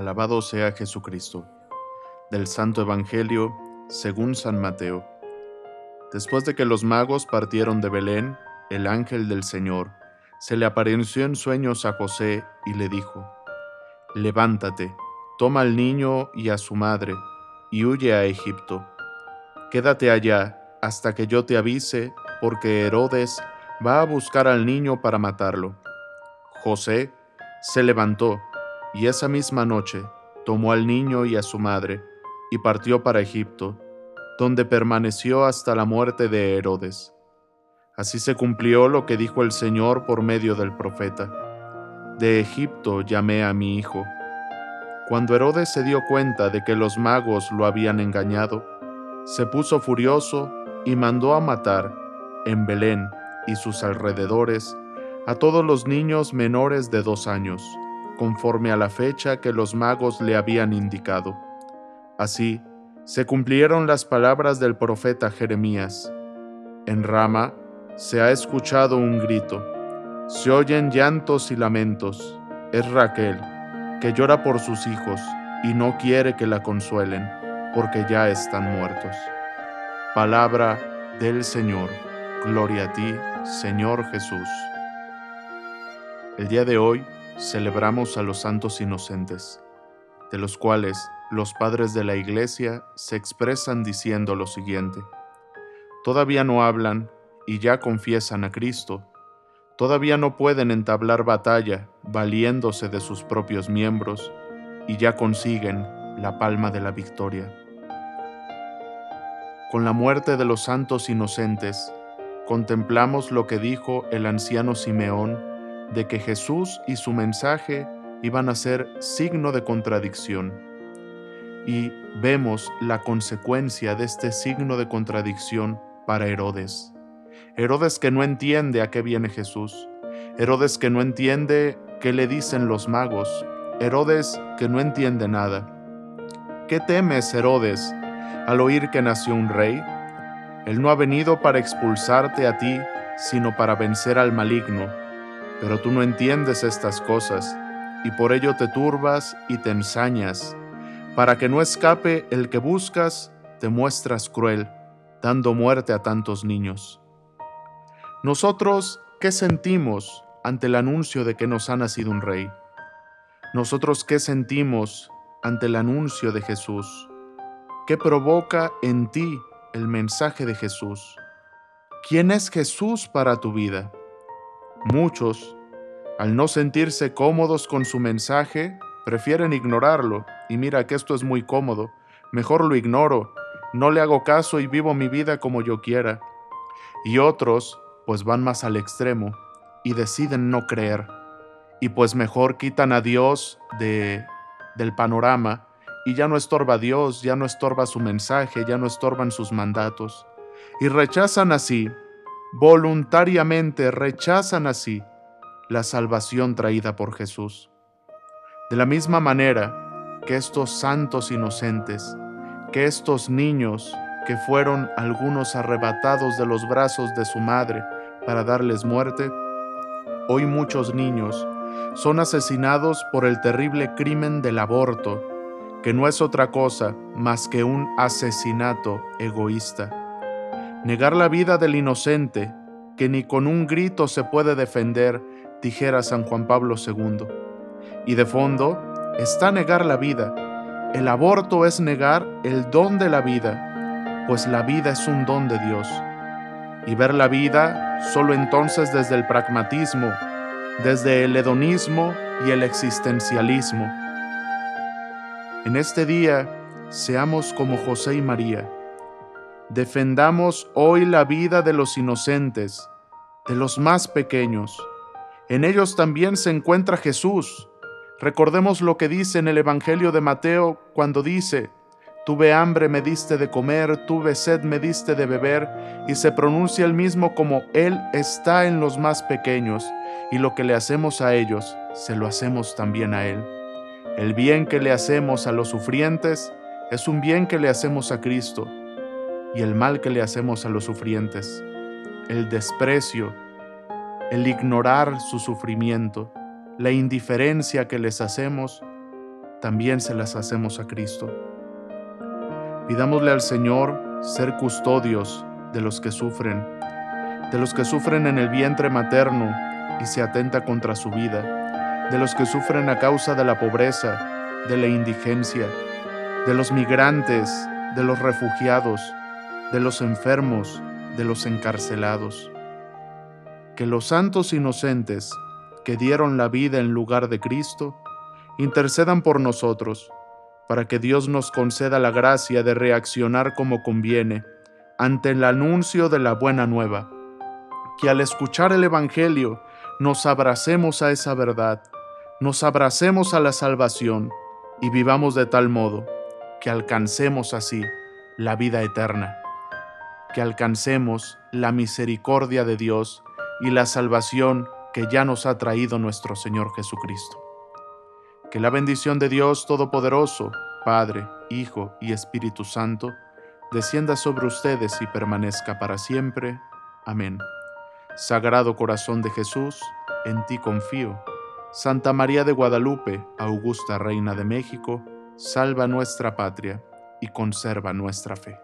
Alabado sea Jesucristo. Del Santo Evangelio según San Mateo. Después de que los magos partieron de Belén, el ángel del Señor se le apareció en sueños a José y le dijo, Levántate, toma al niño y a su madre, y huye a Egipto. Quédate allá hasta que yo te avise, porque Herodes va a buscar al niño para matarlo. José se levantó, y esa misma noche tomó al niño y a su madre, y partió para Egipto, donde permaneció hasta la muerte de Herodes. Así se cumplió lo que dijo el Señor por medio del profeta. De Egipto llamé a mi hijo. Cuando Herodes se dio cuenta de que los magos lo habían engañado, se puso furioso y mandó a matar, en Belén y sus alrededores, a todos los niños menores de dos años conforme a la fecha que los magos le habían indicado. Así, se cumplieron las palabras del profeta Jeremías. En Rama se ha escuchado un grito, se oyen llantos y lamentos. Es Raquel, que llora por sus hijos y no quiere que la consuelen, porque ya están muertos. Palabra del Señor. Gloria a ti, Señor Jesús. El día de hoy celebramos a los santos inocentes, de los cuales los padres de la Iglesia se expresan diciendo lo siguiente. Todavía no hablan y ya confiesan a Cristo. Todavía no pueden entablar batalla valiéndose de sus propios miembros y ya consiguen la palma de la victoria. Con la muerte de los santos inocentes, contemplamos lo que dijo el anciano Simeón de que Jesús y su mensaje iban a ser signo de contradicción. Y vemos la consecuencia de este signo de contradicción para Herodes. Herodes que no entiende a qué viene Jesús. Herodes que no entiende qué le dicen los magos. Herodes que no entiende nada. ¿Qué temes, Herodes, al oír que nació un rey? Él no ha venido para expulsarte a ti, sino para vencer al maligno pero tú no entiendes estas cosas, y por ello te turbas y te ensañas. Para que no escape el que buscas, te muestras cruel, dando muerte a tantos niños. Nosotros, ¿qué sentimos ante el anuncio de que nos ha nacido un rey? Nosotros, ¿qué sentimos ante el anuncio de Jesús? ¿Qué provoca en ti el mensaje de Jesús? ¿Quién es Jesús para tu vida? Muchos, al no sentirse cómodos con su mensaje, prefieren ignorarlo, y mira que esto es muy cómodo, mejor lo ignoro, no le hago caso y vivo mi vida como yo quiera. Y otros, pues van más al extremo y deciden no creer, y pues mejor quitan a Dios de, del panorama y ya no estorba a Dios, ya no estorba su mensaje, ya no estorban sus mandatos, y rechazan así voluntariamente rechazan así la salvación traída por Jesús. De la misma manera que estos santos inocentes, que estos niños que fueron algunos arrebatados de los brazos de su madre para darles muerte, hoy muchos niños son asesinados por el terrible crimen del aborto, que no es otra cosa más que un asesinato egoísta negar la vida del inocente, que ni con un grito se puede defender, dijera San Juan Pablo II. Y de fondo está negar la vida. El aborto es negar el don de la vida, pues la vida es un don de Dios. Y ver la vida solo entonces desde el pragmatismo, desde el hedonismo y el existencialismo. En este día, seamos como José y María Defendamos hoy la vida de los inocentes, de los más pequeños. En ellos también se encuentra Jesús. Recordemos lo que dice en el Evangelio de Mateo cuando dice, Tuve hambre, me diste de comer, tuve sed, me diste de beber, y se pronuncia el mismo como Él está en los más pequeños, y lo que le hacemos a ellos, se lo hacemos también a Él. El bien que le hacemos a los sufrientes es un bien que le hacemos a Cristo y el mal que le hacemos a los sufrientes, el desprecio, el ignorar su sufrimiento, la indiferencia que les hacemos, también se las hacemos a Cristo. Pidámosle al Señor ser custodios de los que sufren, de los que sufren en el vientre materno y se atenta contra su vida, de los que sufren a causa de la pobreza, de la indigencia, de los migrantes, de los refugiados, de los enfermos, de los encarcelados. Que los santos inocentes que dieron la vida en lugar de Cristo, intercedan por nosotros, para que Dios nos conceda la gracia de reaccionar como conviene ante el anuncio de la buena nueva, que al escuchar el Evangelio nos abracemos a esa verdad, nos abracemos a la salvación y vivamos de tal modo que alcancemos así la vida eterna, que alcancemos la misericordia de Dios y la salvación que ya nos ha traído nuestro Señor Jesucristo. Que la bendición de Dios Todopoderoso, Padre, Hijo y Espíritu Santo, descienda sobre ustedes y permanezca para siempre. Amén. Sagrado Corazón de Jesús, en ti confío. Santa María de Guadalupe, Augusta Reina de México, salva nuestra patria y conserva nuestra fe.